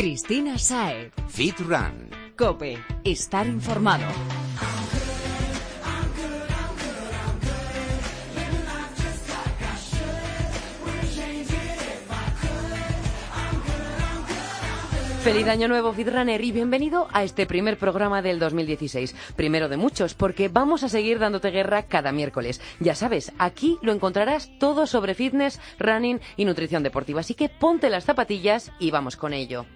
Cristina Sae. Fit Run. Cope. Estar informado. Feliz año nuevo, Fitrunner, y bienvenido a este primer programa del 2016. Primero de muchos, porque vamos a seguir dándote guerra cada miércoles. Ya sabes, aquí lo encontrarás todo sobre fitness, running y nutrición deportiva. Así que ponte las zapatillas y vamos con ello.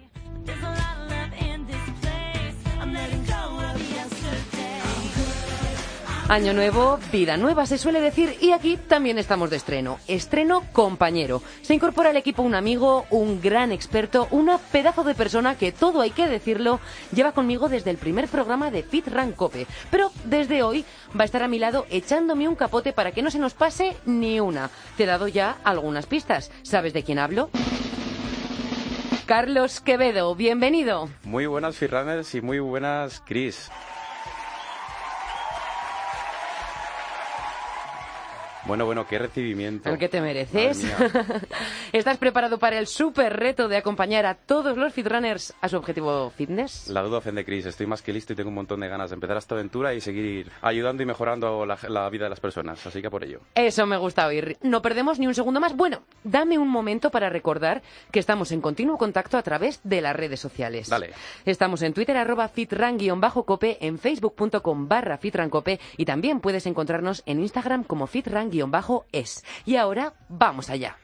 Año nuevo, vida nueva se suele decir y aquí también estamos de estreno. Estreno compañero. Se incorpora al equipo un amigo, un gran experto, una pedazo de persona que todo hay que decirlo, lleva conmigo desde el primer programa de Fit Run Cope. Pero desde hoy va a estar a mi lado echándome un capote para que no se nos pase ni una. Te he dado ya algunas pistas. ¿Sabes de quién hablo? Carlos Quevedo, bienvenido. Muy buenas Firrunners y muy buenas Chris. Bueno, bueno, qué recibimiento. El que te mereces. ¿Estás preparado para el súper reto de acompañar a todos los fitrunners a su objetivo fitness? La duda ofende, Chris. Estoy más que listo y tengo un montón de ganas de empezar esta aventura y seguir ayudando y mejorando la, la vida de las personas. Así que por ello. Eso me gusta oír. No perdemos ni un segundo más. Bueno, dame un momento para recordar que estamos en continuo contacto a través de las redes sociales. Dale. Estamos en Twitter, arroba fitran-cope, en facebook.com barra fitrancope y también puedes encontrarnos en Instagram como fitran es. Y ahora, vamos allá.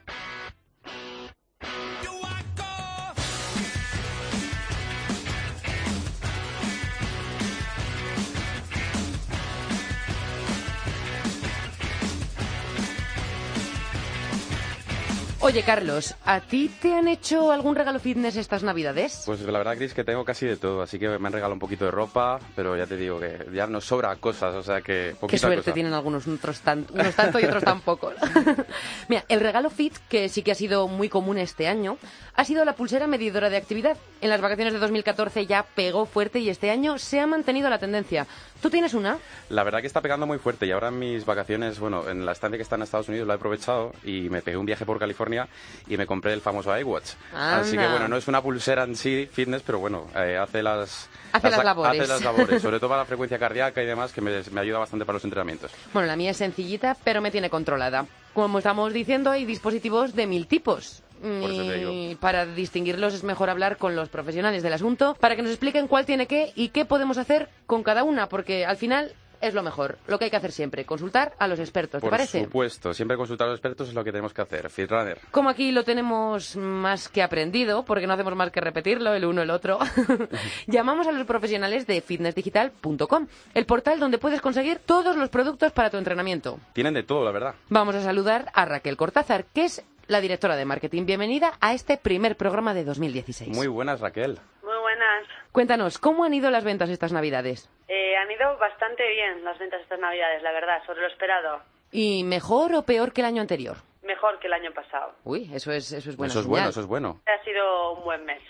Oye, Carlos, ¿a ti te han hecho algún regalo fitness estas navidades? Pues la verdad, Chris, que tengo casi de todo. Así que me han regalado un poquito de ropa, pero ya te digo que ya nos sobra cosas, o sea que... Qué suerte cosa. tienen algunos, otros tan, unos tanto y otros tan poco. Mira, el regalo fit, que sí que ha sido muy común este año, ha sido la pulsera medidora de actividad. En las vacaciones de 2014 ya pegó fuerte y este año se ha mantenido la tendencia. ¿Tú tienes una? La verdad que está pegando muy fuerte y ahora en mis vacaciones, bueno, en la estancia que está en Estados Unidos lo he aprovechado y me pegué un viaje por California y me compré el famoso iWatch. Anda. Así que bueno, no es una pulsera en sí fitness, pero bueno, eh, hace las... Hace las labores. Hace las labores, sobre todo para la frecuencia cardíaca y demás, que me, me ayuda bastante para los entrenamientos. Bueno, la mía es sencillita, pero me tiene controlada. Como estamos diciendo, hay dispositivos de mil tipos. Por eso te digo. Y para distinguirlos es mejor hablar con los profesionales del asunto para que nos expliquen cuál tiene qué y qué podemos hacer con cada una, porque al final es lo mejor, lo que hay que hacer siempre, consultar a los expertos, ¿te Por parece? supuesto, siempre consultar a los expertos es lo que tenemos que hacer. Fitrunner. Como aquí lo tenemos más que aprendido, porque no hacemos más que repetirlo el uno el otro, llamamos a los profesionales de fitnessdigital.com, el portal donde puedes conseguir todos los productos para tu entrenamiento. Tienen de todo, la verdad. Vamos a saludar a Raquel Cortázar, que es la directora de marketing. Bienvenida a este primer programa de 2016. Muy buenas, Raquel. Muy buenas. Cuéntanos, ¿cómo han ido las ventas estas Navidades? Eh, han ido bastante bien las ventas estas navidades, la verdad, sobre lo esperado. ¿Y mejor o peor que el año anterior? Mejor que el año pasado. Uy, eso es, eso es buena eso es bueno, eso es bueno. Ha sido un buen mes.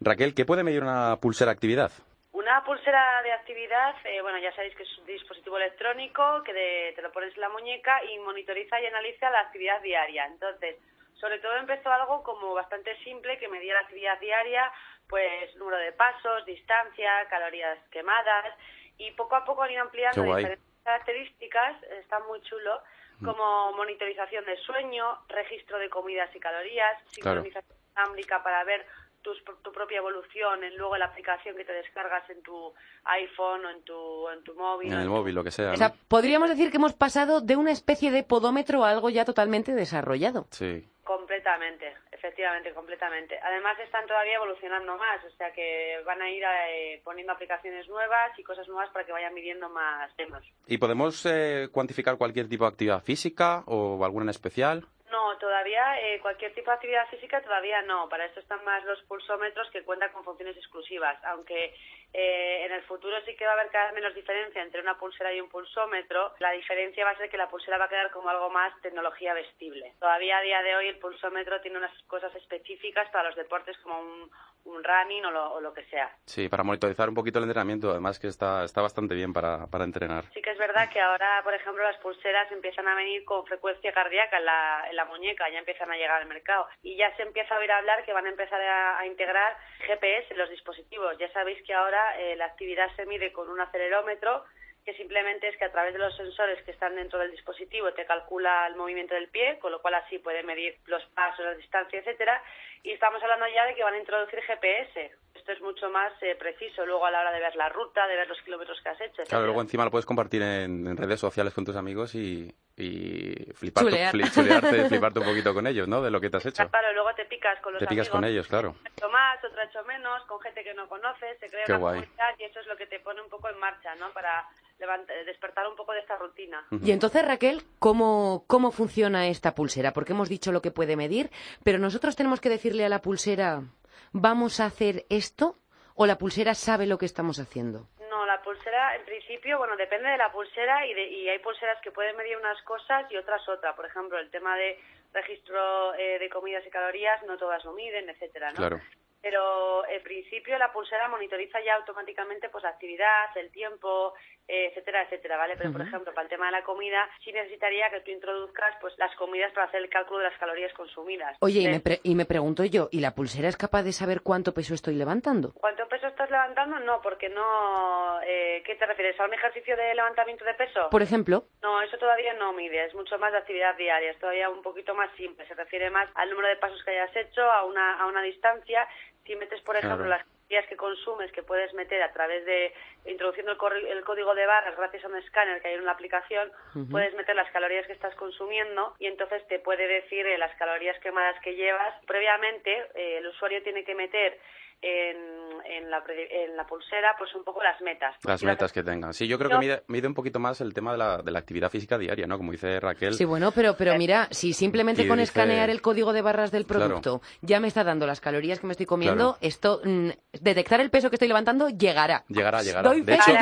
Raquel, ¿qué puede medir una pulsera actividad? Una pulsera de actividad, eh, bueno, ya sabéis que es un dispositivo electrónico que de- te lo pones en la muñeca y monitoriza y analiza la actividad diaria. Entonces, sobre todo empezó algo como bastante simple que medía la actividad diaria, pues número de pasos, distancia, calorías quemadas y poco a poco han ido ampliando diferentes características, está muy chulo, como monitorización de sueño, registro de comidas y calorías, Claro. sincronización dinámica para ver tus- tu propia evolución en luego la aplicación que te descargas en tu iPhone o en tu, en tu móvil. En el móvil, lo que sea. O ¿no? sea, podríamos decir que hemos pasado de una especie de podómetro a algo ya totalmente desarrollado. Sí. Completamente, efectivamente, completamente. Además están todavía evolucionando más, o sea que van a ir eh, poniendo aplicaciones nuevas y cosas nuevas para que vayan midiendo más temas. ¿Y podemos eh, cuantificar cualquier tipo de actividad física o alguna en especial? No, todavía eh, cualquier tipo de actividad física todavía no. Para esto están más los pulsómetros que cuentan con funciones exclusivas. Aunque eh, en el futuro sí que va a haber cada vez menos diferencia entre una pulsera y un pulsómetro, la diferencia va a ser que la pulsera va a quedar como algo más tecnología vestible. Todavía a día de hoy el pulsómetro tiene unas cosas específicas para los deportes como un, un running o lo, o lo que sea. Sí, para monitorizar un poquito el entrenamiento, además que está, está bastante bien para, para entrenar. Sí que es verdad que ahora, por ejemplo, las pulseras empiezan a venir con frecuencia cardíaca en la, en la muñeca muñeca, ya empiezan a llegar al mercado. Y ya se empieza a oír hablar que van a empezar a, integrar GPS en los dispositivos. Ya sabéis que ahora eh, la actividad se mide con un acelerómetro que simplemente es que a través de los sensores que están dentro del dispositivo te calcula el movimiento del pie, con lo cual así puede medir los pasos, la distancia, etcétera. Y estamos hablando ya de que van a introducir GPS. Esto es mucho más eh, preciso luego a la hora de ver la ruta, de ver los kilómetros que has hecho. Claro, luego encima lo puedes compartir en, redes sociales con tus amigos y, y flipar fliparte un poquito con ellos, ¿no? De lo que te has hecho. Claro, luego te picas con los Te picas con ellos, claro. Hecho más, otro hecho menos, con gente que no conoces, se crea una comunidad y eso es lo que te pone un poco en marcha, ¿no? Para despertar un poco de esta rutina. Y entonces, Raquel, ¿cómo, ¿cómo funciona esta pulsera? Porque hemos dicho lo que puede medir, pero nosotros tenemos que decirle a la pulsera, ¿vamos a hacer esto? ¿O la pulsera sabe lo que estamos haciendo? Pulsera, en principio, bueno, depende de la pulsera y, y hay pulseras que pueden medir unas cosas y otras otra. Por ejemplo, el tema de registro eh, de comidas y calorías, no todas lo miden, etcétera, ¿no? Claro pero en principio la pulsera monitoriza ya automáticamente pues la actividad, el tiempo, eh, etcétera, etcétera, ¿vale? Pero, por ejemplo, para el tema de la comida, sí necesitaría que tú introduzcas pues las comidas para hacer el cálculo de las calorías consumidas. Oye, y, me y me pregunto yo, ¿y la pulsera es capaz de saber cuánto peso estoy levantando? ¿Cuánto peso estás levantando? No, porque no... Eh, ¿Qué te refieres? ¿A un ejercicio de levantamiento de peso? Por ejemplo. No, eso todavía no mide, es mucho más de actividad diaria, es todavía un poquito más simple, se refiere más al número de pasos que hayas hecho, a una, a una distancia si metes, por ejemplo, las calorías que consumes, que puedes meter a través de introduciendo el, código de barras gracias a un escáner que hay en la aplicación, puedes meter las calorías que estás consumiendo y entonces te puede decir eh, las calorías quemadas que llevas. Previamente, eh, el usuario tiene que meter en, la, en la pulsera pues un poco las metas. Las metas que tenga. Sí, yo creo que mide, mide, un poquito más el tema de la, de la actividad física diaria, ¿no? Como dice Raquel. Sí, bueno, pero, pero mira, si simplemente con escanear el código de barras del producto ya me está dando las calorías que me estoy comiendo, esto, mm, detectar el peso que estoy levantando llegará. Llegará, llegará. de, hecho,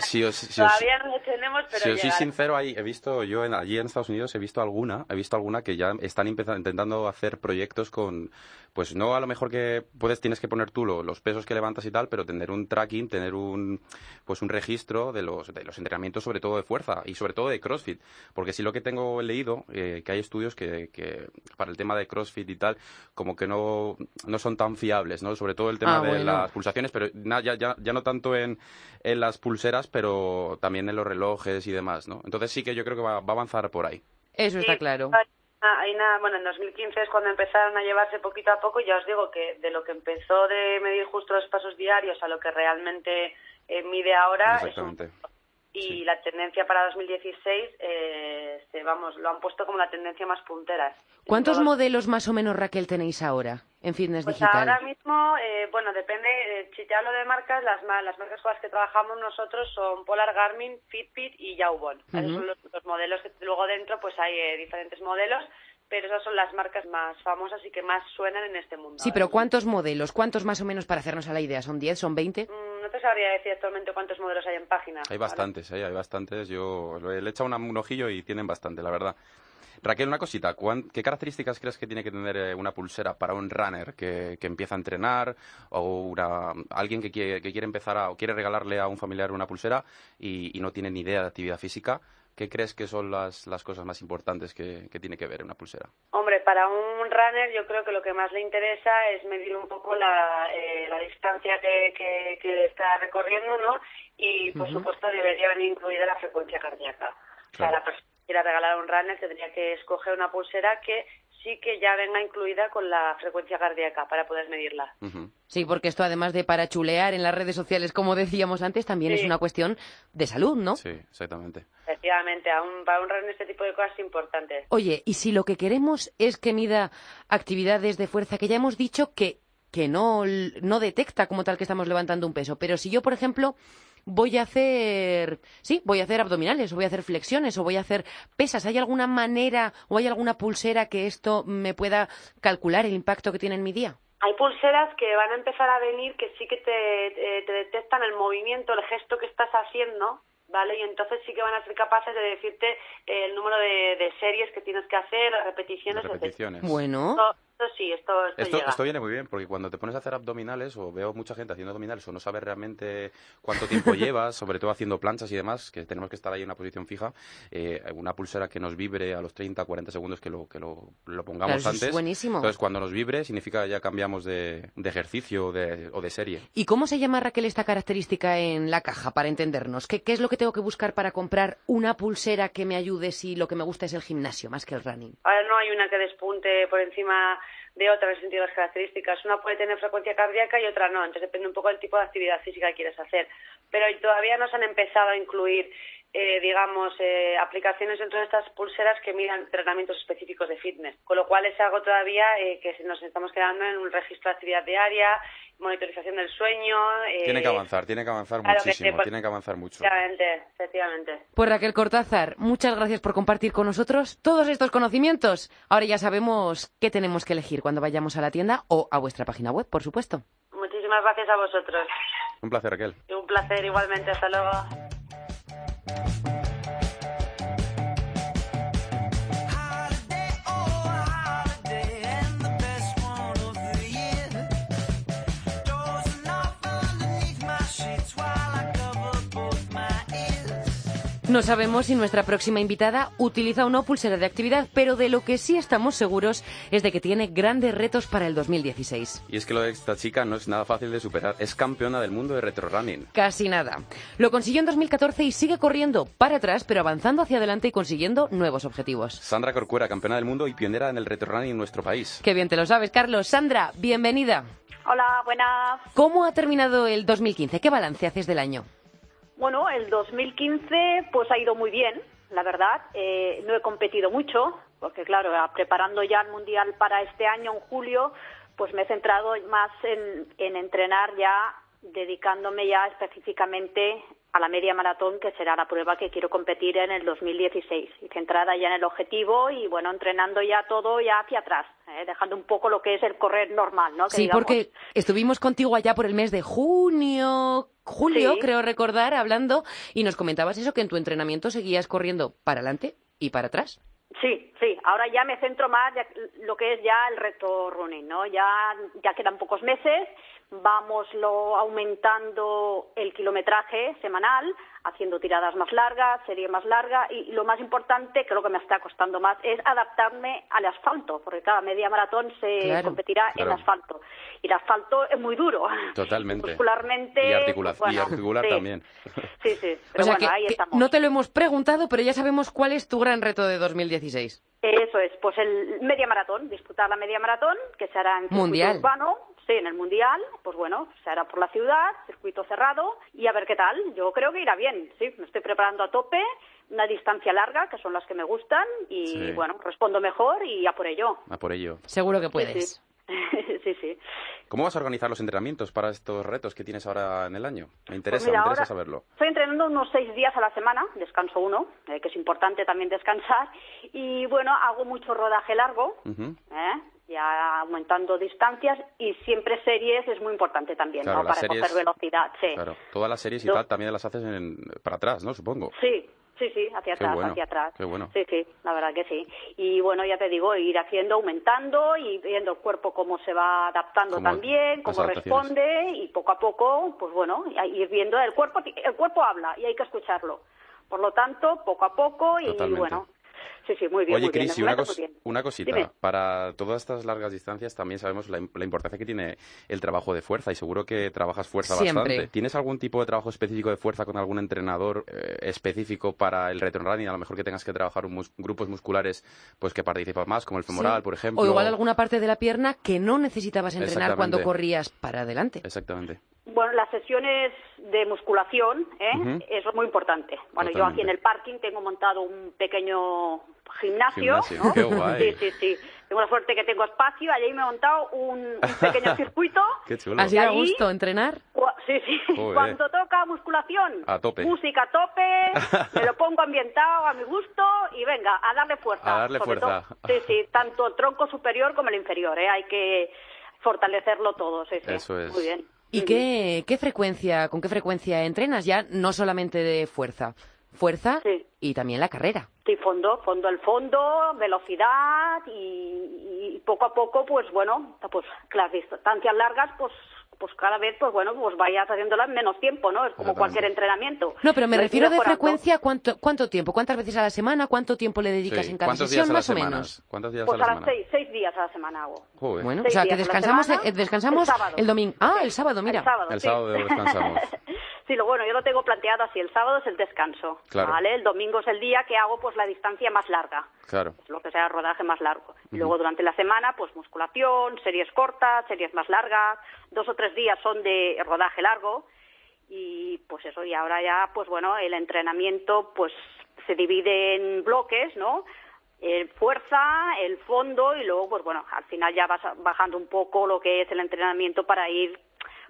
si os, Todavía no lo tenemos, pero Si os soy sincero, ahí he visto, yo en, allí en Estados Unidos he visto alguna, he visto alguna que ya están intentando hacer proyectos con, pues no a lo mejor que puedes, tienes que poner tú los pesos que levantas y tal, pero tener un tracking, tener un pues un registro de los, de los entrenamientos, sobre todo de fuerza y sobre todo de CrossFit. Porque si lo que tengo leído, eh, que hay estudios que, que, para el tema de CrossFit y tal, como que no, no son tan fiables, ¿no? Sobre todo el tema ah, de las pulsaciones, pero ya, ya, ya no tanto en, en las pulseras, pero también en los relojes y demás, ¿no? Entonces sí que yo creo que va, va a avanzar por ahí. Eso está claro. Hay nada, bueno, en 2015 es cuando empezaron a llevarse poquito a poco ya os digo que de lo que empezó de medir justo los pasos diarios a lo que realmente eh, mide ahora y la tendencia para 2016 eh, se, vamos lo han puesto como la tendencia más puntera. ¿Cuántos modelos más o menos Raquel tenéis ahora en fitness pues digital? Ahora mismo, eh, bueno, depende. Eh, si te hablo de marcas, las, las marcas con las que trabajamos nosotros son Polar, Garmin, Fitbit y Jawbone. Esos son los, los, modelos que luego dentro pues hay eh, diferentes modelos pero esas son las marcas más famosas y que más suenan en este mundo. Sí, pero ¿cuántos modelos? ¿Cuántos más o menos para hacernos a la idea? ¿Son 10? ¿Son 20? Mm, no te sabría decir actualmente cuántos modelos hay en página. Hay bastantes, ¿eh? hay bastantes. Yo le he echado un ojillo y tienen bastante, la verdad. Raquel, una cosita, ¿qué características crees que tiene que tener eh, una pulsera para un runner que, empieza a entrenar o alguien que quiere, que quiere empezar a, o quiere regalarle a un familiar una pulsera y, y no tiene ni idea de actividad física? ¿Qué crees que son las, las cosas más importantes que, tiene que ver una pulsera? Hombre, para un runner yo creo que lo que más le interesa es medir un poco la, eh, la distancia que, que, está recorriendo, ¿no? Y, por supuesto, debería venir incluida la frecuencia cardíaca. O sea, la persona que quiera regalar a un runner tendría que escoger una pulsera que sí que ya venga incluida con la frecuencia cardíaca para poder medirla. Sí, porque esto además de para chulear en las redes sociales, como decíamos antes, también es una cuestión de salud, ¿no? Sí, exactamente. Efectivamente, para un runner este tipo de cosas es importante. Oye, y si lo que queremos es que mida actividades de fuerza, que ya hemos dicho que, que no, no detecta como tal que estamos levantando un peso, pero si yo, por ejemplo, voy a hacer, sí, voy a hacer abdominales, o voy a hacer flexiones, o voy a hacer pesas. ¿Hay alguna manera o hay alguna pulsera que esto me pueda calcular el impacto que tiene en mi día? Hay pulseras que van a empezar a venir que sí que te, te detectan el movimiento, el gesto que estás haciendo ¿vale? Y entonces sí que van a ser capaces de decirte el número de, series que tienes que hacer, las repeticiones, repeticiones. Bueno. Esto sí, esto, esto, Esto, llega. esto viene muy bien, porque cuando te pones a hacer abdominales, o veo mucha gente haciendo abdominales, o no sabes realmente cuánto tiempo llevas, sobre todo haciendo planchas y demás, que tenemos que estar ahí en una posición fija, eh, una pulsera que nos vibre a los 30, 40 segundos que lo, que lo, lo pongamos Claro, eso es antes. buenísimo. Entonces, cuando nos vibre, significa que ya cambiamos de, de ejercicio o de, o de serie. ¿Y cómo se llama, Raquel, esta característica en la caja, para entendernos? ¿Qué, ¿Qué es lo que tengo que buscar para comprar una pulsera que me ayude si lo que me gusta es el gimnasio más que el running? Ahora no hay una que despunte por encima de otra en sentido de las características. Una puede tener frecuencia cardíaca y otra no. Entonces depende un poco del tipo de actividad física que quieres hacer. Pero todavía no se han empezado a incluir, eh, digamos, eh, aplicaciones dentro de estas pulseras que miran entrenamientos específicos de fitness. Con lo cual es algo todavía eh, que nos estamos quedando en un registro de actividad diaria, monitorización del sueño. eh, Tiene que avanzar, tiene que avanzar claro que muchísimo, sí, pues- tiene que avanzar mucho. Efectivamente, efectivamente. Pues Raquel Cortázar, muchas gracias por compartir con nosotros todos estos conocimientos. Ahora ya sabemos qué tenemos que elegir cuando vayamos a la tienda o a vuestra página web, por supuesto. Muchísimas gracias a vosotros. Un placer, Raquel. Y un placer igualmente. Hasta luego. No sabemos si nuestra próxima invitada utiliza o no pulsera de actividad, pero de lo que sí estamos seguros es de que tiene grandes retos para el 2016. Y es que lo de esta chica no es nada fácil de superar. Es campeona del mundo de retro running. Casi nada. Lo consiguió en 2014 y sigue corriendo para atrás, pero avanzando hacia adelante y consiguiendo nuevos objetivos. Sandra Corcuera, campeona del mundo y pionera en el retro running en nuestro país. Qué bien te lo sabes, Carlos. Sandra, bienvenida. Hola, buenas. ¿Cómo ha terminado el 2015? ¿Qué balance haces del año? Bueno, el 2015 pues ha ido muy bien, la verdad. Eh, no he competido mucho, porque claro, preparando ya el Mundial para este año, en julio, pues me he centrado más en, en entrenar ya, dedicándome ya específicamente a la media maratón, que será la prueba que quiero competir en el 2016. Y centrada ya en el objetivo y, bueno, entrenando ya todo ya hacia atrás, eh, dejando un poco lo que es el correr normal, ¿no? Que Sí, digamos- porque estuvimos contigo allá por el mes de junio, julio, Sí. creo recordar, hablando, y nos comentabas eso, que en tu entrenamiento seguías corriendo para adelante y para atrás. Sí, sí. Ahora ya me centro más ya lo que es ya el reto running, ¿no? Ya ya quedan pocos meses, vamoslo aumentando el kilometraje semanal, haciendo tiradas más largas, serie más larga y lo más importante, que lo que me está costando más, es adaptarme al asfalto, porque cada media maratón se Claro. competirá Claro. en asfalto y el asfalto es muy duro. Totalmente. Muscularmente. Y, articula- pues, y articular sí. también. Sí, sí. o sea bueno, que, ahí que estamos. no te lo hemos preguntado, pero ya sabemos cuál es tu gran reto de 2016. Eso es, pues el media maratón, disputar la media maratón, que se hará en Mundial. urbano, sí, en el mundial, pues bueno, se hará por la ciudad, circuito cerrado, y a ver qué tal. Yo creo que irá bien, sí, me estoy preparando a tope, una distancia larga, que son las que me gustan, y Sí. bueno, respondo mejor y a por ello. A por ello. Seguro que puedes. Sí, sí. sí. ¿Cómo vas a organizar los entrenamientos para estos retos que tienes ahora en el año? Me interesa, Pues mira, me interesa saberlo. Estoy entrenando unos seis días a la semana, descanso uno, eh, que es importante también descansar, y bueno, hago mucho rodaje largo, Ujú. ¿eh? Ya aumentando distancias y siempre series es muy importante también, Claro, ¿no? Para series- coger velocidad, sí. Claro, todas las series y tal también las haces en- para atrás, ¿no? Supongo. Sí, sí, sí, hacia atrás, bueno, hacia atrás. qué bueno. Sí, sí, la verdad que sí. Y bueno, ya te digo, ir haciendo, aumentando y viendo el cuerpo cómo se va adaptando también, cómo responde y poco a poco, pues bueno, ir viendo el cuerpo, el cuerpo habla y hay que escucharlo. Por lo tanto, poco a poco y Totalmente. bueno, sí, sí, muy bien, Oye, muy. Cris, una, cos- bien. una cosita. Dime. Para todas estas largas distancias también sabemos la, im- la importancia que tiene el trabajo de fuerza y seguro que trabajas fuerza Siempre. bastante. ¿Tienes algún tipo de trabajo específico de fuerza con algún entrenador eh, específico para el retro running? A lo mejor que tengas que trabajar un mus- grupos musculares pues que participan más, como el femoral, Sí. por ejemplo. O igual alguna parte de la pierna que no necesitabas entrenar cuando corrías para adelante. Exactamente. Bueno, las sesiones de musculación ¿eh? Eso es muy importante. Bueno, yo aquí en el parking tengo montado un pequeño gimnasio. Gimnasio, ¿no? qué guay. Sí, sí, sí. Tengo la suerte que tengo espacio. Allí me he montado un, un pequeño circuito. Qué chulo. ¿Así ahí- gusto entrenar? Sí, sí. Joder. Cuando toca musculación, A tope. música a tope, me lo pongo ambientado a mi gusto y venga, a darle fuerza. A darle fuerza. todo- sí, sí, tanto el tronco superior como el inferior, ¿eh? Hay que fortalecerlo todo, sí, sí. Eso es. Muy bien. ¿Y qué, qué frecuencia, con qué frecuencia entrenas ya? No solamente de fuerza, fuerza Sí. y también la carrera. Sí, fondo, fondo al fondo, velocidad y, y poco a poco, pues bueno, pues las distancias largas, pues pues cada vez, pues bueno, pues vayas haciéndolas en menos tiempo, ¿no? Es como cualquier entrenamiento. No, pero me refiero de frecuencia, ¿cuánto, ¿cuánto tiempo? ¿Cuántas veces a la semana? ¿Cuánto tiempo le dedicas Sí. en cada ¿Cuántos sesión, días a la más o semana? menos? ¿Cuántos días Pues a la las semana? seis, seis días a la semana hago. Joder. Bueno, o sea, que descansamos, semana. eh, descansamos El domingo. Ah, el sábado, mira. El sábado, El sí. sábado descansamos. Sí, lo bueno, yo lo tengo planteado así, el sábado es el descanso, Claro. ¿vale? El domingo es el día que hago pues la distancia más larga, Claro. lo que sea rodaje más largo. Y luego durante la semana pues musculación, series cortas, series más largas, dos o tres días son de rodaje largo y pues eso, y ahora ya pues bueno, el entrenamiento pues se divide en bloques, ¿no? El fuerza, el fondo y luego pues bueno, al final ya vas bajando un poco lo que es el entrenamiento para ir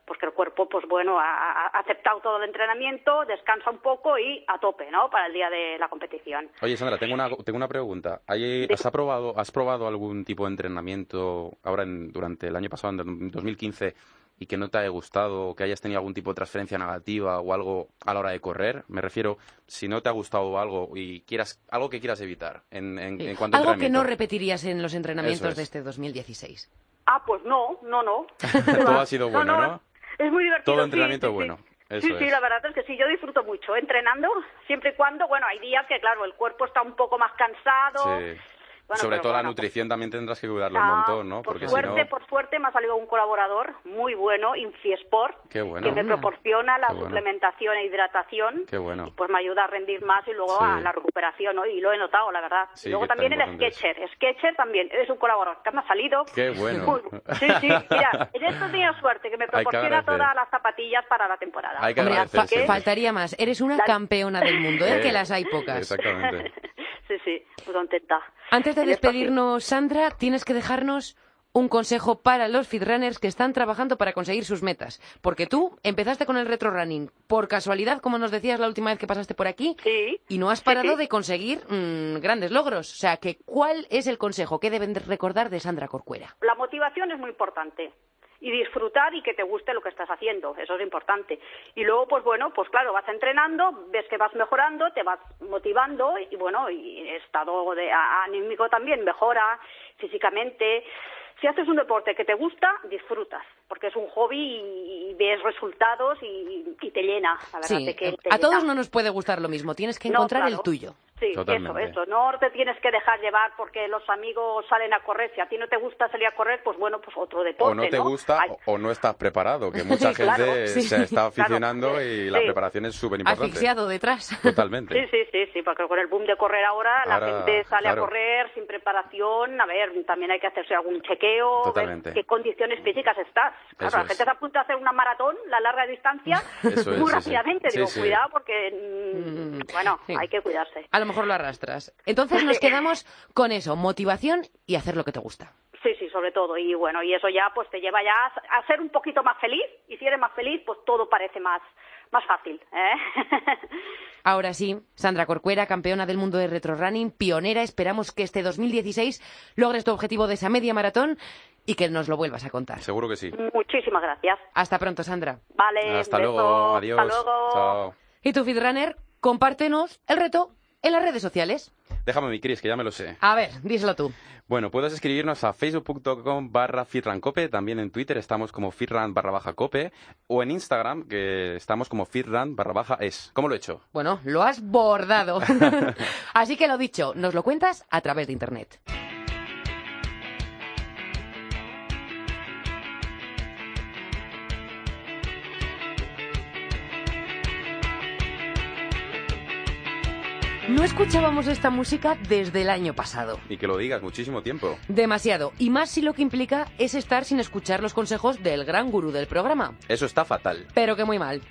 pues que el cuerpo pues bueno ha, aceptado todo el entrenamiento, descansa un poco y a tope, ¿no? Para el día de la competición. Oye, Sandra, tengo una, tengo una pregunta. ¿Hay- ¿Has, aprobado, ¿Has probado algún tipo de entrenamiento ahora en- durante el año pasado, en 2015, y que no te haya gustado o que hayas tenido algún tipo de transferencia negativa o algo a la hora de correr? Me refiero, si no te ha gustado algo y quieras algo que quieras evitar en, en, Sí. en cuanto a Algo que no repetirías en los entrenamientos es. de este 2016. Ah, pues no, no, no. Todo ha sido bueno, ¿no? Es muy divertido. Todo entrenamiento sí, sí. bueno, eso sí, sí, es. la verdad es que sí, yo disfruto mucho entrenando, siempre y cuando, bueno, hay días que, claro, el cuerpo está un poco más cansado. Sí. Bueno, Sobre todo la nutrición también tendrás que cuidarlo un Ah, montón, ¿no? Por Porque si suerte, no... por suerte me ha salido un colaborador muy bueno, Infiesport, Qué bueno. que me proporciona la Qué bueno. suplementación e hidratación. Qué bueno. y pues me ayuda a rendir más y luego Sí. a la recuperación, ¿no? Y lo he notado, la verdad. Sí, y luego también el es. Sketcher. Sketcher también es un colaborador que me ha salido. Qué bueno. Muy- Sí, sí, mira, en esto tenido suerte, que me proporciona todas las zapatillas para la temporada. Hay que fa- sí. faltaría más. Eres una La- campeona del mundo, ¿eh? Eh, que las hay pocas. Exactamente. Sí, sí. Antes de despedirnos, Sandra, tienes que dejarnos un consejo para los fitrunners que están trabajando para conseguir sus metas. Porque tú empezaste con el retro running por casualidad, como nos decías la última vez que pasaste por aquí, Sí. y no has parado sí. de conseguir mm, grandes logros. O sea, que ¿cuál es el consejo que deben de recordar de Sandra Corcuera? La motivación es muy importante. Y disfrutar y que te guste lo que estás haciendo, eso es importante. Y luego, pues bueno, pues claro, vas entrenando, ves que vas mejorando, te vas motivando y bueno, y estado de, anímico también mejora físicamente. Si haces un deporte que te gusta, disfrutas, porque es un hobby y, y ves resultados y, y te llena, la verdad. Sí, de que te a todos llena. no nos puede gustar lo mismo. Tienes que No, encontrar el claro. tuyo. Sí, Totalmente. eso, eso. No te tienes que dejar llevar porque los amigos salen a correr. Si a ti no te gusta salir a correr, pues bueno, pues otro deporte, o no te gusta Ay, o, no estás preparado, que mucha gente Claro, sí. se está Claro. aficionando y la preparación es súper importante. Asfixiado detrás. Totalmente. Sí, sí, sí, sí, porque con el boom de correr ahora, la Ahora, gente sale claro. a correr sin preparación. A ver, también hay que hacerse algún chequeo, Totalmente. ver qué condiciones físicas estás. Claro, Eso la es. gente se apunta a hacer una maratón, la larga distancia, Eso es, muy sí, sí. rápidamente. Sí, Digo, sí. cuidado porque, mm, Mm, bueno, sí. hay que cuidarse. A lo mejor lo arrastras. Entonces nos quedamos con eso, motivación y hacer lo que te gusta. Sí, sí, sobre todo. Y bueno, y eso ya pues te lleva ya a a ser un poquito más feliz. Y si eres más feliz, pues todo parece más, más fácil. ¿eh? Ahora sí, Sandra Corcuera, campeona del mundo de retro running, pionera. Esperamos que este 2016 logres tu objetivo de esa media maratón y que nos lo vuelvas a contar. Seguro que sí. Muchísimas gracias. Hasta pronto, Sandra. Vale, Hasta beso. luego. Adiós. Hasta luego. Chao. Y tu Fitrunner, compártenos el reto en las redes sociales. Déjame mi Cris, que ya me lo sé. A ver, díselo tú. Bueno, puedes escribirnos a facebook.com barra fitrancope, también en Twitter estamos como fitran barra baja cope, o en Instagram, que estamos como fitran barra baja es. ¿Cómo lo he hecho? Bueno, lo has bordado. Así que lo dicho, nos lo cuentas a través de internet. No escuchábamos esta música desde el año pasado. Y que lo digas, muchísimo tiempo. Demasiado. Y más si lo que implica es estar sin escuchar los consejos del gran gurú del programa. Eso está fatal. Pero que muy mal.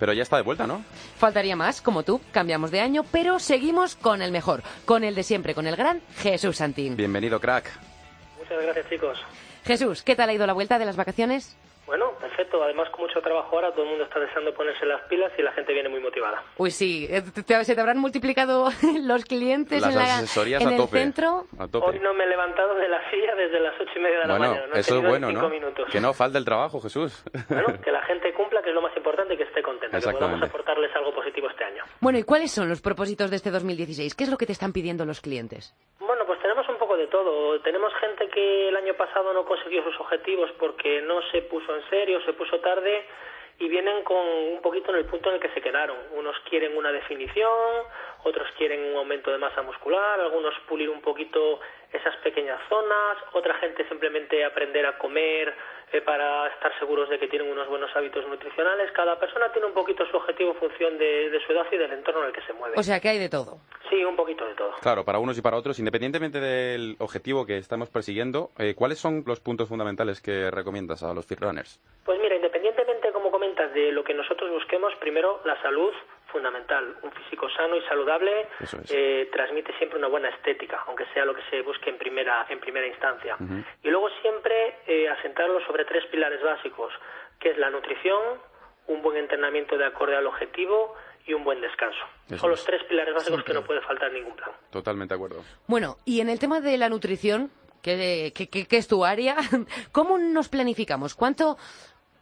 Pero ya está de vuelta, ¿no? Faltaría más, como tú, cambiamos de año, pero seguimos con el mejor, con el de siempre, con el gran Jesús Santín. Bienvenido, crack. Muchas gracias, chicos. Jesús, ¿qué tal ha ido la vuelta de las vacaciones? Bueno, perfecto. Además, con mucho trabajo ahora, todo el mundo está deseando ponerse las pilas y la gente viene muy motivada. Uy, sí, eh, te- te- se te habrán multiplicado los clientes Las en, la- asesorías en a el tope. centro. A tope. Hoy no me he levantado de la silla desde las ocho y media de la bueno, mañana. No eso es bueno, cinco ¿no? minutos. Que no falte el trabajo, Jesús. Bueno, que la gente cumpla, que es lo más importante, y que esté contenta, que podamos aportarles algo positivo este año. Bueno, ¿y cuáles son los propósitos de este 2016? ¿Qué es lo que te están pidiendo los clientes? Bueno, pues tenemos de todo. Tenemos gente que el año pasado no consiguió sus objetivos porque no se puso en serio, se puso tarde y vienen con un poquito en el punto en el que se quedaron. Unos quieren una definición, otros quieren un aumento de masa muscular, algunos pulir un poquito esas pequeñas zonas, otra gente simplemente aprender a comer eh, para estar seguros de que tienen unos buenos hábitos nutricionales. Cada persona tiene un poquito su objetivo en función de, de su edad y del entorno en el que se mueve. O sea que hay de todo. sí, un poquito de todo. Claro, para unos y para otros, independientemente del objetivo que estamos persiguiendo, eh, ¿cuáles son los puntos fundamentales que recomiendas a los runners? Pues mira, independientemente, como comentas, de lo que nosotros busquemos, primero la salud fundamental. Un físico sano y saludable es. eh, transmite siempre una buena estética, aunque sea lo que se busque en primera, en primera instancia. Y luego siempre eh, asentarlo sobre tres pilares básicos, que es la nutrición, un buen entrenamiento de acorde al objetivo y un buen descanso. Eso Son los es. tres pilares básicos que no puede faltar en ningún plan. Totalmente de acuerdo. Bueno, y en el tema de la nutrición, que, que- que- que es tu área, ¿cómo nos planificamos? ¿Cuánto,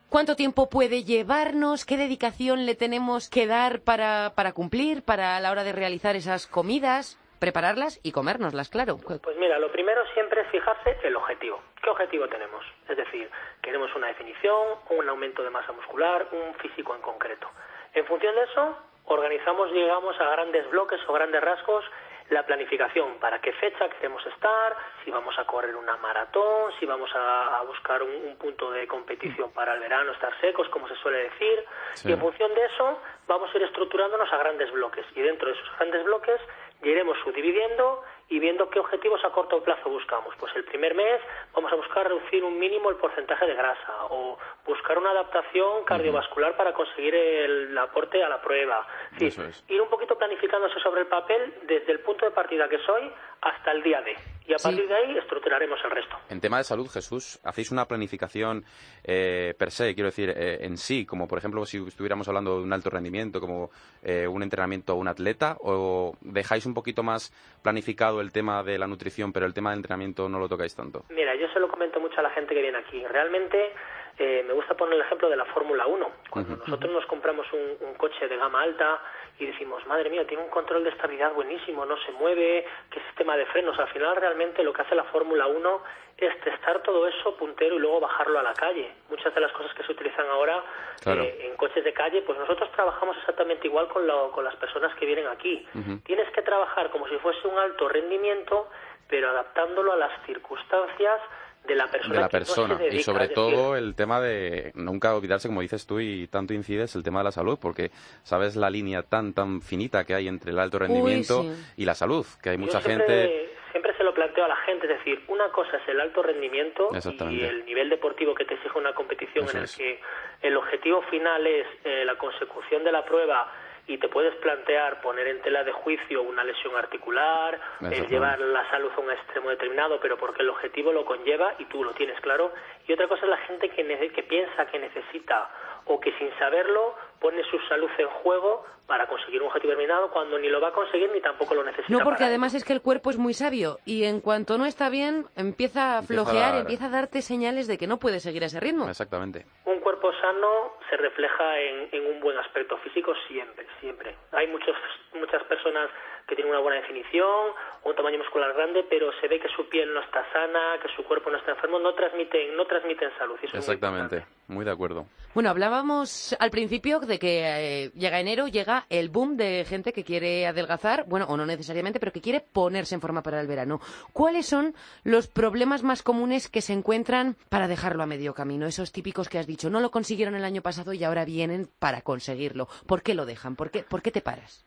¿Cuánto tiempo puede llevarnos? ¿Qué dedicación le tenemos que dar para, para cumplir, para la hora de realizar esas comidas, prepararlas y comérnoslas, claro? Pues mira, lo primero siempre es fijarse el objetivo. ¿Qué objetivo tenemos? Es decir, queremos una definición, un aumento de masa muscular, un físico en concreto. En función de eso, organizamos, digamos, a grandes bloques o grandes rasgos la planificación, para qué fecha queremos estar, si vamos a correr una maratón, si vamos a, a buscar un, un punto de competición para el verano, estar secos, como se suele decir, Sí. y en función de eso vamos a ir estructurándonos a grandes bloques, y dentro de esos grandes bloques ya iremos subdividiendo y viendo qué objetivos a corto plazo buscamos. Pues el primer mes vamos a buscar reducir un mínimo el porcentaje de grasa o buscar una adaptación cardiovascular para conseguir el aporte a la prueba. Es. ir un poquito planificándose sobre el papel desde el punto de partida que soy hasta el día D. Y a Sí. partir de ahí estructuraremos el resto. En tema de salud, Jesús, ¿hacéis una planificación eh, per se, quiero decir, eh, en sí, como por ejemplo si estuviéramos hablando de un alto rendimiento, como eh, un entrenamiento a un atleta, o dejáis un poquito más planificado el tema de la nutrición, pero el tema del entrenamiento no lo tocáis tanto? Mira, yo se lo comento mucho a la gente que viene aquí. Realmente eh, me gusta poner el ejemplo de la Fórmula 1. Cuando nosotros nos compramos un, un coche de gama alta y decimos, madre mía, tiene un control de estabilidad buenísimo, no se mueve, qué sistema de frenos. Al final realmente lo que hace la Fórmula 1 es testar todo eso puntero y luego bajarlo a la calle. Muchas de las cosas que se utilizan ahora Claro. eh, en coches de calle, pues nosotros trabajamos exactamente igual con, lo- con las personas que vienen aquí. Tienes que trabajar como si fuese un alto rendimiento, pero adaptándolo a las circunstancias de la persona. de la no persona y sobre decir, todo el tema de nunca olvidarse como dices tú y tanto incides el tema de la salud porque sabes la línea tan tan finita que hay entre el alto rendimiento sí. y la salud que hay yo mucha siempre, gente Siempre se lo planteo a la gente, es decir, una cosa es el alto rendimiento y el nivel deportivo que te exige una competición Eso en el es. que el objetivo final es eh, la consecución de la prueba y te puedes plantear poner en tela de juicio una lesión articular, el llevar la salud a un extremo determinado, pero porque el objetivo lo conlleva y tú lo tienes claro. Y otra cosa es la gente que, que piensa que necesita o que sin saberlo pone su salud en juego para conseguir un objetivo determinado cuando ni lo va a conseguir ni tampoco lo necesita. No, porque para además es que el cuerpo es muy sabio y en cuanto no está bien, empieza a Empieza a flojear, dar- empieza a darte señales de que no puede seguir a ese ritmo. exactamente Un cuerpo sano se refleja en, en un buen aspecto físico siempre, siempre. Hay muchos, muchas personas que tienen una buena definición un tamaño muscular grande, pero se ve que su piel no está sana, que su cuerpo no está enfermo, no transmiten, no transmiten salud. eso muy exactamente muy de acuerdo Bueno, hablábamos al principio de que eh, llega enero, llega el boom de gente que quiere adelgazar, bueno, o no necesariamente, pero que quiere ponerse en forma para el verano. ¿Cuáles son los problemas más comunes que se encuentran para dejarlo a medio camino? Esos típicos que has dicho, no lo consiguieron el año pasado y ahora vienen para conseguirlo. ¿Por qué lo dejan? ¿Por qué, por qué te paras?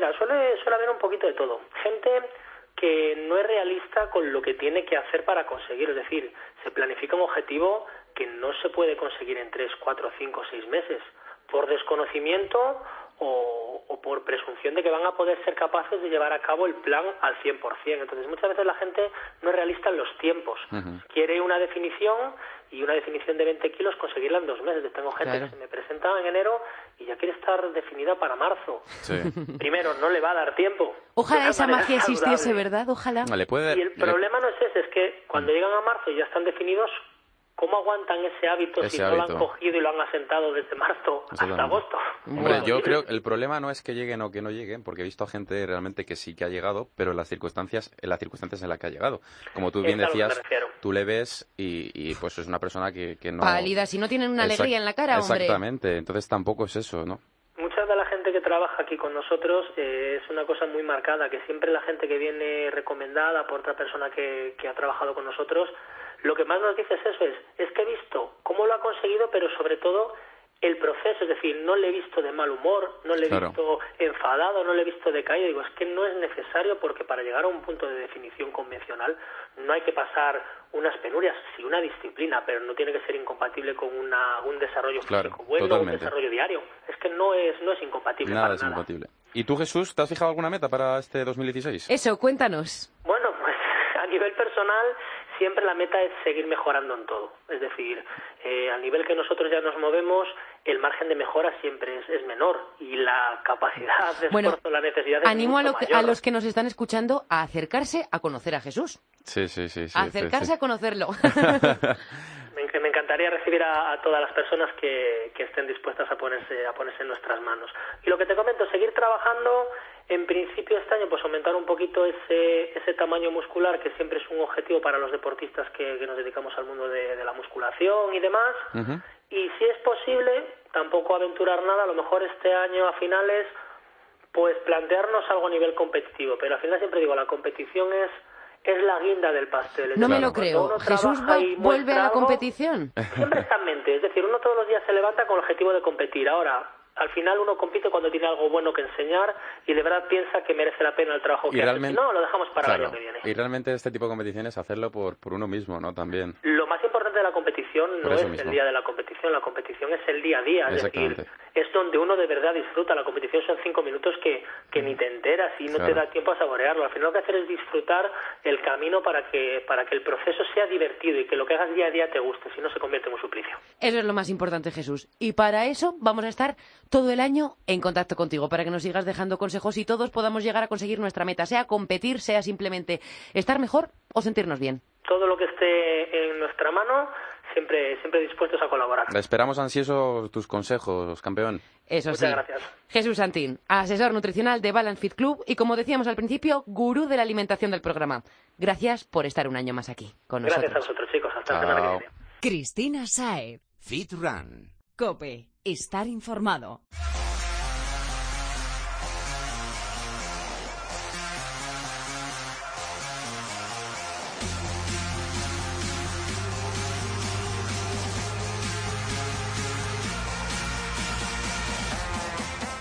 Mira, suele, suele haber un poquito de todo. Gente que no es realista con lo que tiene que hacer para conseguir, es decir, se planifica un objetivo que no se puede conseguir en tres, cuatro, cinco, seis meses, por desconocimiento o, o por presunción de que van a poder ser capaces de llevar a cabo el plan al 100%. Entonces, muchas veces la gente no es realista en los tiempos. Quiere una definición y una definición de 20 kilos conseguirla en dos meses. Tengo gente Claro. que se me presenta en enero y ya quiere estar definida para marzo. sí Primero, no le va a dar tiempo. Ojalá esa magia existiese. ¿verdad? Ojalá. le puede Y el le- problema no es ese, es que cuando llegan a marzo y ya están definidos, ¿cómo aguantan ese hábito Ese si no lo han cogido y lo han asentado desde marzo hasta agosto? Hombre, Bueno. yo creo que el problema no es que lleguen o que no lleguen, porque he visto a gente realmente que sí que ha llegado, pero en las circunstancias, en las circunstancias en las que ha llegado. Como tú bien decías, tú le ves y, y, pues es una persona que, que no... Pálida, si no tienen una alegría en la cara, hombre. Exactamente, entonces tampoco es eso, ¿no? Mucha de la gente que trabaja aquí con nosotros eh, es una cosa muy marcada, que siempre la gente que viene recomendada por otra persona que, que ha trabajado con nosotros, lo que más nos dice es eso, es, es que he visto cómo lo ha conseguido, pero sobre todo el proceso, es decir, no le he visto de mal humor, no le he Claro. visto enfadado, no le he visto decaído, digo, es que no es necesario porque para llegar a un punto de definición convencional no hay que pasar unas penurias, sí una disciplina, pero no tiene que ser incompatible con una, un desarrollo Claro, físico bueno, totalmente. un desarrollo diario. Es que no es, no es incompatible. Nada para es incompatible. ¿Y tú, Jesús, te has fijado alguna meta para este 2016? Eso, cuéntanos. Bueno, pues a nivel personal siempre la meta es seguir mejorando en todo. Es decir, eh, al nivel que nosotros ya nos movemos, el margen de mejora siempre es, es menor y la capacidad de Bueno, esfuerzo, la necesidad es Animo a, mucho lo que- mayor. a los que nos están escuchando a acercarse a conocer a Jesús. Sí, sí, sí. sí, a sí, acercarse sí. a conocerlo. Me encantaría recibir a, a todas las personas que, que estén dispuestas a ponerse, a ponerse en nuestras manos. Y lo que te comento, seguir trabajando, en principio este año, pues aumentar un poquito ese, ese tamaño muscular, que siempre es un objetivo para los deportistas que, que nos dedicamos al mundo de, de la musculación y demás. Y si es posible, tampoco aventurar nada, a lo mejor este año a finales, pues plantearnos algo a nivel competitivo. Pero al final siempre digo, la competición es es la guinda del pastel. Es No me lo creo. ¿Jesús va- vuelve a la algo, competición? Siempre está en mente, es decir, uno todos los días se levanta con el objetivo de competir. Ahora, al final uno compite cuando tiene algo bueno que enseñar y de verdad piensa que merece la pena el trabajo Y que hace. realmente- Si no, lo dejamos para el Claro. año que viene. Y realmente este tipo de competiciones hacerlo por, por uno mismo, ¿no? También. Lo más importante de la competición no es mismo. el día de la competición, la competición es el día a día, es decir, es donde uno de verdad disfruta. La competición son cinco minutos que, que ni te enteras y no te da tiempo a saborearlo. Al final lo que hacer es disfrutar el camino para que, para que el proceso sea divertido y que lo que hagas día a día te guste, si no se convierte en un suplicio. Eso es lo más importante, Jesús. Y para eso vamos a estar todo el año en contacto contigo, para que nos sigas dejando consejos y todos podamos llegar a conseguir nuestra meta, sea competir, sea simplemente estar mejor o sentirnos bien. Todo lo que esté en nuestra mano, siempre, siempre dispuestos a colaborar. Esperamos ansiosos tus consejos, campeón. Eso Muchas sí. gracias. Jesús Santín, asesor nutricional de Balance Fit Club y, como decíamos al principio, gurú de la alimentación del programa. Gracias por estar un año más aquí con Gracias a nosotros. vosotros, chicos. Hasta la semana que Chao. viene. Cristina Saez. Fit Run. Cope. Estar informado.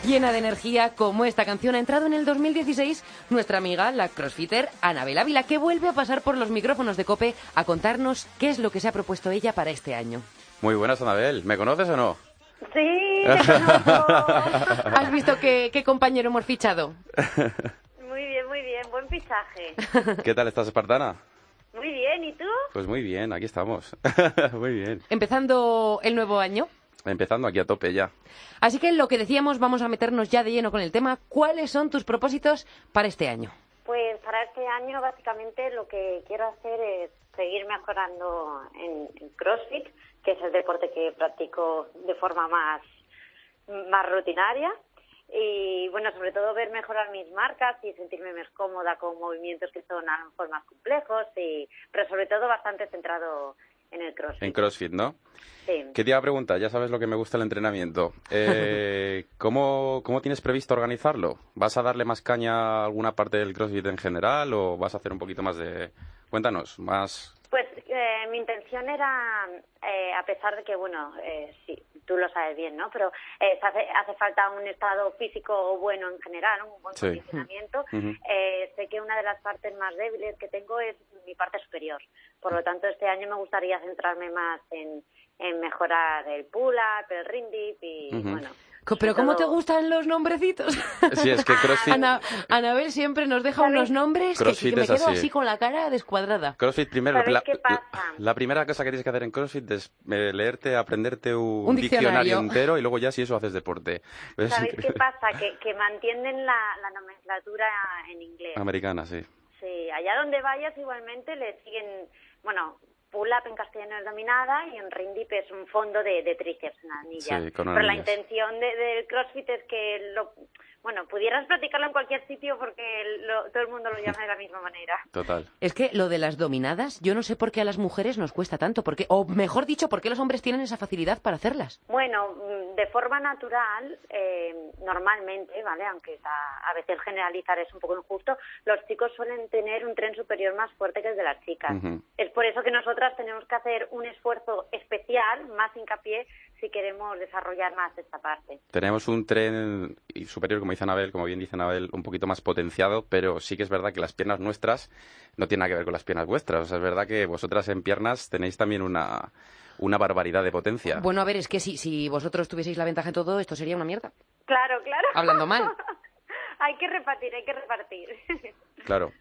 Llena de energía como esta canción ha entrado en el 2016 nuestra amiga, la crossfitter Anabel Ávila, que vuelve a pasar por los micrófonos de Cope a contarnos qué es lo que se ha propuesto ella para este año. Muy buenas, Anabel. ¿Me conoces o no? Sí, te conozco. ¿Has visto qué, qué compañero hemos fichado? Muy bien, muy bien. Buen fichaje. ¿Qué tal estás, Espartana? Muy bien, ¿y tú? Pues muy bien, aquí estamos. muy bien. Empezando el nuevo año. Empezando aquí a tope ya. Así que lo que decíamos, vamos a meternos ya de lleno con el tema. ¿Cuáles son tus propósitos para este año? Pues para este año básicamente lo que quiero hacer es seguir mejorando en, en CrossFit, que es el deporte que practico de forma más, más rutinaria. Y bueno, sobre todo ver mejorar mis marcas y sentirme más cómoda con movimientos que son a lo mejor más complejos, y, pero sobre todo bastante centrado en el CrossFit. En CrossFit, ¿no? Sí. ¿Qué te iba a preguntar? Ya sabes lo que me gusta el entrenamiento. Eh, ¿cómo, ¿Cómo tienes previsto organizarlo? ¿Vas a darle más caña a alguna parte del CrossFit en general o vas a hacer un poquito más de... Cuéntanos, más... Pues eh, mi intención era, eh, a pesar de que, bueno, eh, sí, tú lo sabes bien, ¿no? Pero eh, hace, hace falta un estado físico bueno en general, un buen Sí. condicionamiento. Eh, que una de las partes más débiles que tengo es mi parte superior. Por lo tanto, este año me gustaría centrarme más en, en mejorar el pull-up, el ring dip y, bueno... ¿Pero cómo te gustan los nombrecitos? Sí, es que CrossFit... Ana- Anabel siempre nos deja ¿Sabes? unos nombres que, CrossFit que me es quedo así. así con la cara descuadrada. CrossFit primero, ¿Sabéis la, qué la- pasa? la primera cosa que tienes que hacer en CrossFit es eh, leerte, aprenderte un, Un diccionario. diccionario. entero y luego ya si eso haces deporte. ¿Sabéis qué pasa? Que, que mantienen la, la nomenclatura en inglés. Americana, sí. Sí, allá donde vayas igualmente le siguen, bueno, pull muscle up en castellano es dominada y en ring dip es un fondo de, de tríceps en anillas. Sí, con Pero la intención de- del CrossFit es que lo, bueno, pudieras practicarlo en cualquier sitio porque lo- todo el mundo lo llama de la misma manera. Total. Es que lo de las dominadas, yo no sé por qué a las mujeres nos cuesta tanto, porque, o mejor dicho, por qué los hombres tienen esa facilidad para hacerlas. Bueno, mm, de forma natural, eh, normalmente, ¿vale? Aunque a, a veces generalizar es un poco injusto, los chicos suelen tener un tren superior más fuerte que el de las chicas. Es por eso que nosotras tenemos que hacer un esfuerzo especial, más hincapié, si queremos desarrollar más esta parte. Tenemos un tren y superior, como dice Anabel, como bien dice Anabel, un poquito más potenciado, pero sí que es verdad que las piernas nuestras no tienen nada que ver con las piernas vuestras. O sea, es verdad que vosotras en piernas tenéis también una, una barbaridad de potencia. Bueno, a ver, es que si, si vosotros tuvieseis la ventaja en todo, esto sería una mierda. Claro, claro. Hablando mal. hay que repartir, hay que repartir. Claro.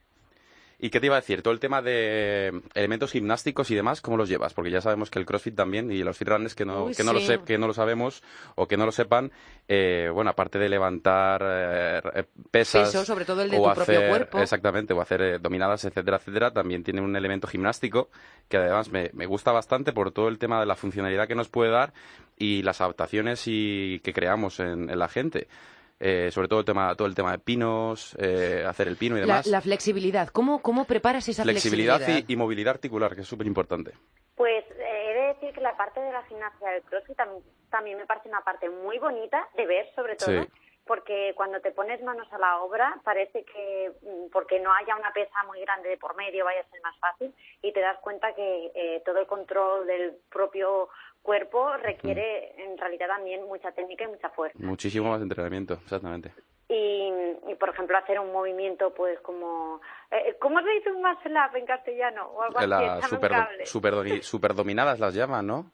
¿Y qué te iba a decir? Todo el tema de elementos gimnásticos y demás, ¿cómo los llevas? Porque ya sabemos que el CrossFit también y los fitrunners que no, Uy, que no, lo, que no lo sabemos o que no lo sepan, eh, bueno, aparte de levantar eh, pesas... Peso, sobre todo el de tu propio hacer- cuerpo. Exactamente, o hacer eh, dominadas, etcétera, etcétera, también tiene un elemento gimnástico que además me, me gusta bastante por todo el tema de la funcionalidad que nos puede dar y las adaptaciones y que creamos en, en la gente. Eh, sobre todo el tema, todo el tema de pinos, eh, hacer el pino y demás. la flexibilidad, ¿cómo, cómo preparas esa flexibilidad, flexibilidad? Y, y movilidad articular, que es súper importante. Pues eh, he de decir que la parte de la gimnasia del CrossFit tam- también me parece una parte muy bonita de ver, sobre todo, Sí. porque cuando te pones manos a la obra parece que mm, porque no haya una pesa muy grande de por medio vaya a ser más fácil y te das cuenta que eh, todo el control del propio cuerpo requiere en realidad también mucha técnica y mucha fuerza. Muchísimo más entrenamiento, exactamente. Y, y, por ejemplo hacer un movimiento pues como eh, ¿cómo se dice un muscle up en castellano? o algo así, super, cable. super, superdominadas las llaman, ¿no?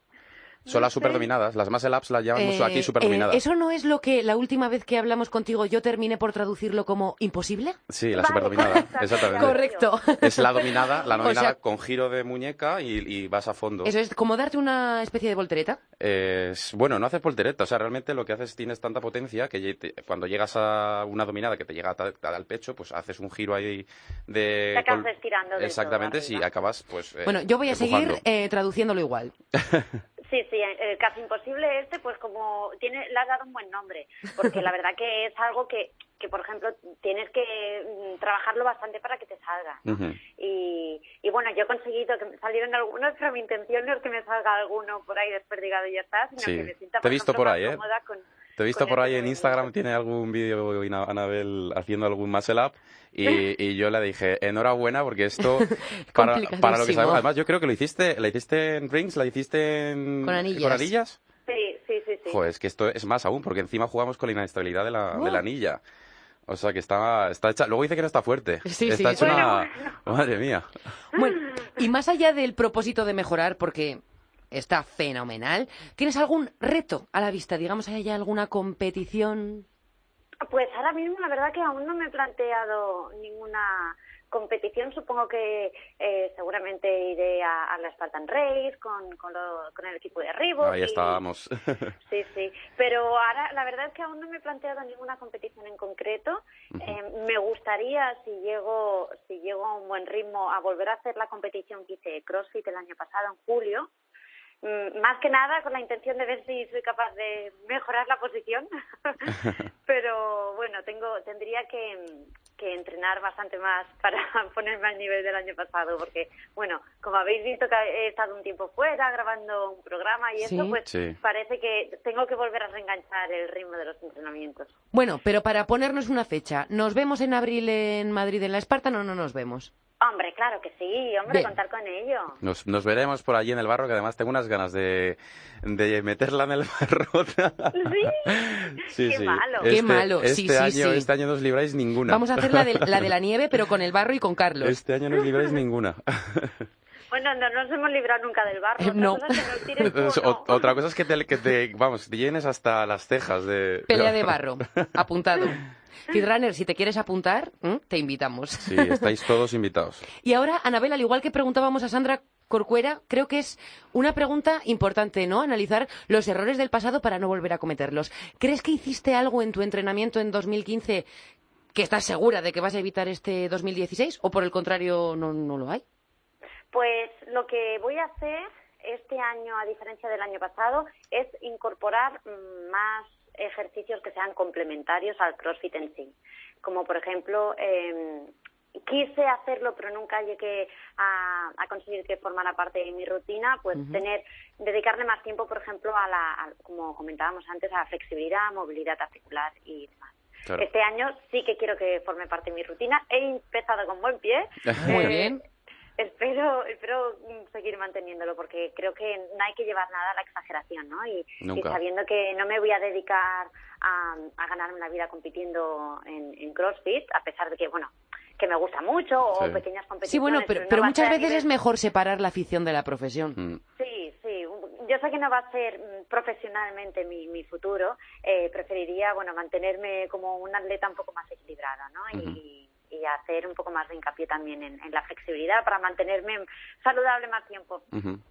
Son las superdominadas. Las muscle ups las llaman mucho aquí Eh, superdominadas. eh, ¿Eso no es lo que la última vez que hablamos contigo yo terminé por traducirlo como imposible? Sí, la Vale, superdominada, correcto, exactamente. Correcto. Es la dominada, la O dominada sea- con giro de muñeca y, y vas a fondo. Eso es como darte una especie de voltereta. Es- bueno, no haces voltereta, o sea, realmente lo que haces tienes tanta potencia que te- cuando llegas a una dominada que te llega al pecho, pues haces un giro ahí de... Te acabas estirando Exactamente, sí, arriba. acabas pues... eh, Bueno, yo voy a empujando. seguir eh, traduciéndolo igual. Sí, sí, el caso imposible este, pues como tiene, le has dado un buen nombre, porque la verdad que es algo que, que por ejemplo, tienes que mm, trabajarlo bastante para que te salga. y, y bueno, yo he conseguido que me salieron algunos, pero mi intención no es que me salga alguno por ahí desperdigado y ya está, sino Sí. que me sienta Te he visto por más ahí, ¿eh? cómoda con- Te he visto por ahí en. Instagram, tiene algún vídeo Anabel haciendo algún muscle up y, y yo le dije, enhorabuena porque esto, para, para lo que sabemos, además yo creo que lo hiciste, la hiciste en rings, la hiciste en... Con anillas. ¿Con anillas? Sí, sí, sí, sí. Joder, es que esto es más aún, porque encima jugamos con la inestabilidad de la, Oh. de la anilla. O sea que está, está hecha. Luego dice que no está fuerte. Sí, está sí. hecha Bueno, una. Madre mía. Bueno, y más allá del propósito de mejorar, porque está fenomenal, ¿tienes algún reto a la vista? Digamos, ¿hay alguna competición? Pues ahora mismo la verdad que aún no me he planteado ninguna competición. Supongo que eh, seguramente iré a, a la Spartan Race con, con, lo- con el equipo de Reebok. Ahí y- estábamos. Sí, sí. Pero ahora la verdad es que aún no me he planteado ninguna competición en concreto. Eh, me gustaría, si llego, si llego a un buen ritmo, a volver a hacer la competición que hice CrossFit el año pasado, en julio. Mm, Más que nada con la intención de ver si soy capaz de mejorar la posición. Pero bueno, tengo tendría que, que entrenar bastante más para ponerme al nivel del año pasado. Porque, bueno, como habéis visto que he estado un tiempo fuera grabando un programa y Sí. eso, pues Sí. parece que tengo que volver a reenganchar el ritmo de los entrenamientos. Bueno, pero para ponernos una fecha, ¿nos vemos en abril en Madrid en la Espartan o no nos vemos? Hombre, claro que sí, hombre, Bien. contar con ello. Nos, nos veremos por allí en el barro, que además tengo unas ganas de, de meterla en el barro. Sí. Qué malo. Qué malo, Este sí, sí, año, sí. Este año no os libráis ninguna. Vamos a hacer la de, la de la nieve, pero con el barro y con Carlos. Este año no os libráis ninguna. Bueno, no nos hemos librado nunca del barro. Eh, Otra no. cosa es que nos o no. Otra cosa es que te, que te, vamos, te llenes hasta las cejas de... Pelea de barro, apuntado. Feedrunner, si te quieres apuntar, te invitamos. Sí, estáis todos invitados. Y ahora, Anabel, al igual que preguntábamos a Sandra Corcuera, creo que es una pregunta importante, ¿no? Analizar los errores del pasado para no volver a cometerlos. ¿Crees que hiciste algo en tu entrenamiento en 2015 que estás segura de que vas a evitar este 2016? ¿O por el contrario, no, no lo hay? Pues lo que voy a hacer este año, a diferencia del año pasado, es incorporar más ejercicios que sean complementarios al CrossFit en sí. Como por ejemplo, eh, quise hacerlo, pero nunca llegué a, a, conseguir que formara parte de mi rutina, pues tener, dedicarle más tiempo, por ejemplo, a la, a- como comentábamos antes, a la flexibilidad, movilidad articular y demás. Claro. Este año sí que quiero que forme parte de mi rutina. He empezado con buen pie. Muy Eh, bien. Espero, espero seguir manteniéndolo porque creo que no hay que llevar nada a la exageración, ¿no? Y, sabiendo que no me voy a dedicar a, a ganarme la vida compitiendo en, en CrossFit, a pesar de que, bueno, que me gusta mucho o Sí. pequeñas competiciones. Sí, bueno, pero, no pero muchas veces nivel- es mejor separar la afición de la profesión. Mm. Sí, sí. Yo sé que no va a ser mm, profesionalmente mi, mi futuro. eh, preferiría, bueno, mantenerme como un atleta un poco más equilibrado, ¿no? Y, y hacer un poco más de hincapié también en, en la flexibilidad para mantenerme saludable más tiempo.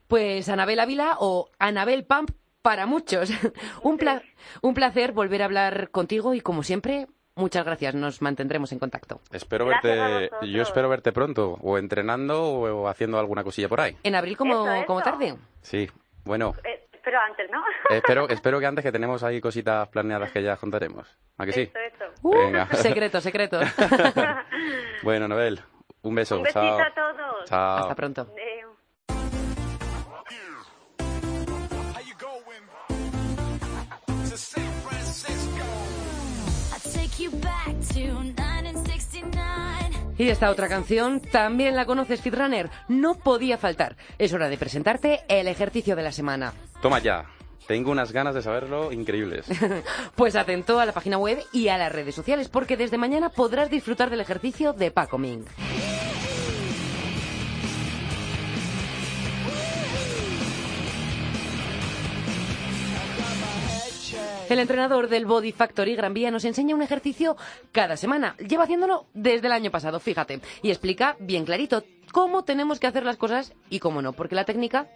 Pues Anabel Ávila o Anabel Pump para muchos. un, pla- un placer volver a hablar contigo y como siempre, muchas gracias. Nos mantendremos en contacto. Espero verte, yo espero verte pronto, o entrenando o, o haciendo alguna cosilla por ahí. En abril como, Eso, eso. como tarde. Sí, bueno, Eh, pero antes, ¿no? espero, espero que antes que tenemos ahí cositas planeadas que ya contaremos. ¿A que sí? Eso, eso. Uh, Venga. secreto, secreto. Bueno, Noel, un beso. Un besito Chao. a todos. Chao. Hasta pronto. Adeu. Y esta otra canción también la conoces, Fitrunner. No podía faltar. Es hora de presentarte el ejercicio de la semana. Toma ya. Tengo unas ganas de saberlo increíbles. Pues atento a la página web y a las redes sociales, porque desde mañana podrás disfrutar del ejercicio de Paco Ming. El entrenador del Body Factory Gran Vía nos enseña un ejercicio cada semana. Lleva haciéndolo desde el año pasado, fíjate. Y explica bien clarito cómo tenemos que hacer las cosas y cómo no, porque la técnica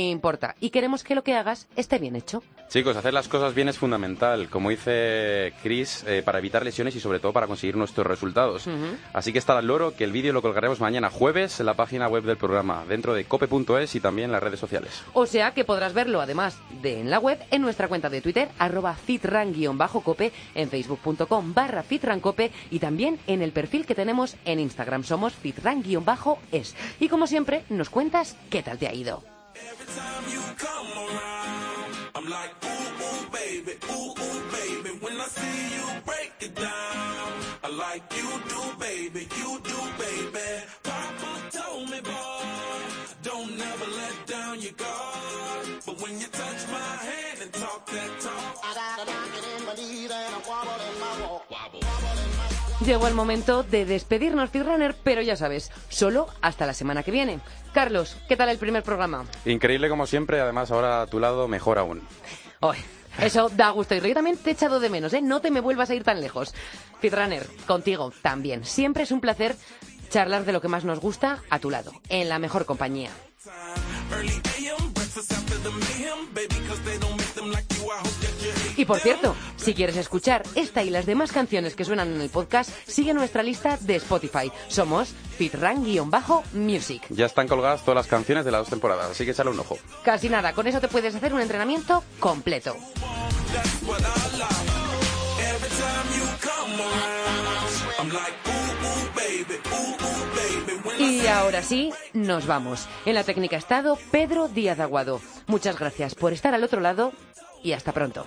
importa y queremos que lo que hagas esté bien hecho. Chicos, hacer las cosas bien es fundamental, como dice Chris, eh, para evitar lesiones y sobre todo para conseguir nuestros resultados. Así que está al loro que el vídeo lo colgaremos mañana jueves en la página web del programa, dentro de cope.es y también en las redes sociales. O sea que podrás verlo, además de en la web, en nuestra cuenta de Twitter, arroba fitran-cope, en facebook.com barra fitrancope y también en el perfil que tenemos en Instagram. Somos fitran-es. Y como siempre, nos cuentas qué tal te ha ido. Every time you come around, I'm like, ooh, ooh, baby, ooh, ooh, baby. When I see you break it down, I like you do, baby, you do, baby. Papa told me, boy, don't never let down your guard. But when you touch my hand and talk that talk, I gotta knock it in my knees and I wobble in my walk. Wobble. Llegó el momento de despedirnos, Fitrunner, pero ya sabes, solo hasta la semana que viene. Carlos, ¿qué tal el primer programa? Increíble como siempre, además ahora a tu lado mejor aún. Ay, eso da gusto. Y yo también te he echado de menos, ¿eh? No te me vuelvas a ir tan lejos. Fitrunner, contigo también. Siempre es un placer charlar de lo que más nos gusta a tu lado, en la mejor compañía. Y por cierto, si quieres escuchar esta y las demás canciones que suenan en el podcast, sigue nuestra lista de Spotify. Somos fitran-music. Ya están colgadas todas las canciones de las dos temporadas, así que échale un ojo. Casi nada, con eso te puedes hacer un entrenamiento completo. Y ahora sí, nos vamos. En la técnica ha estado Pedro Díaz Aguado. Muchas gracias por estar al otro lado y hasta pronto.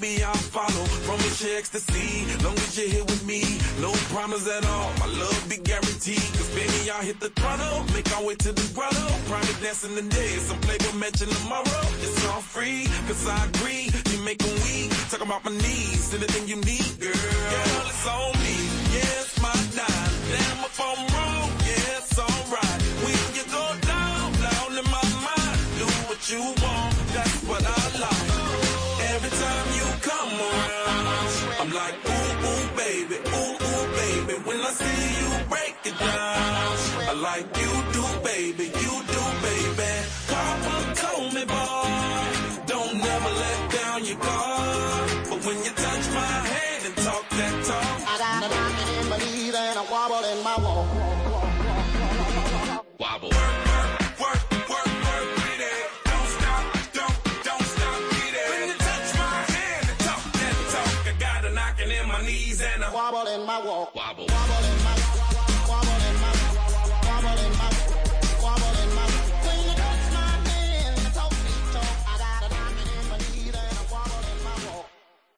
baby I'll follow. Promise you ecstasy, long as you're here with me. No promise at all, my love be guaranteed. Cause baby I'll hit the throttle, make our way to the grotto. Private dancing today, some playboy mention tomorrow. It's all free, cause I agree. You make them weak, talk about my needs, anything you need, girl. Girl, it's on me, yeah, my time. Damn if I'm wrong, yeah, it's alright. When you go down, down in my mind, do what you want, that's what I I'm like, ooh, ooh, baby, ooh, ooh, baby. When I see you break it down, I like you do, baby. You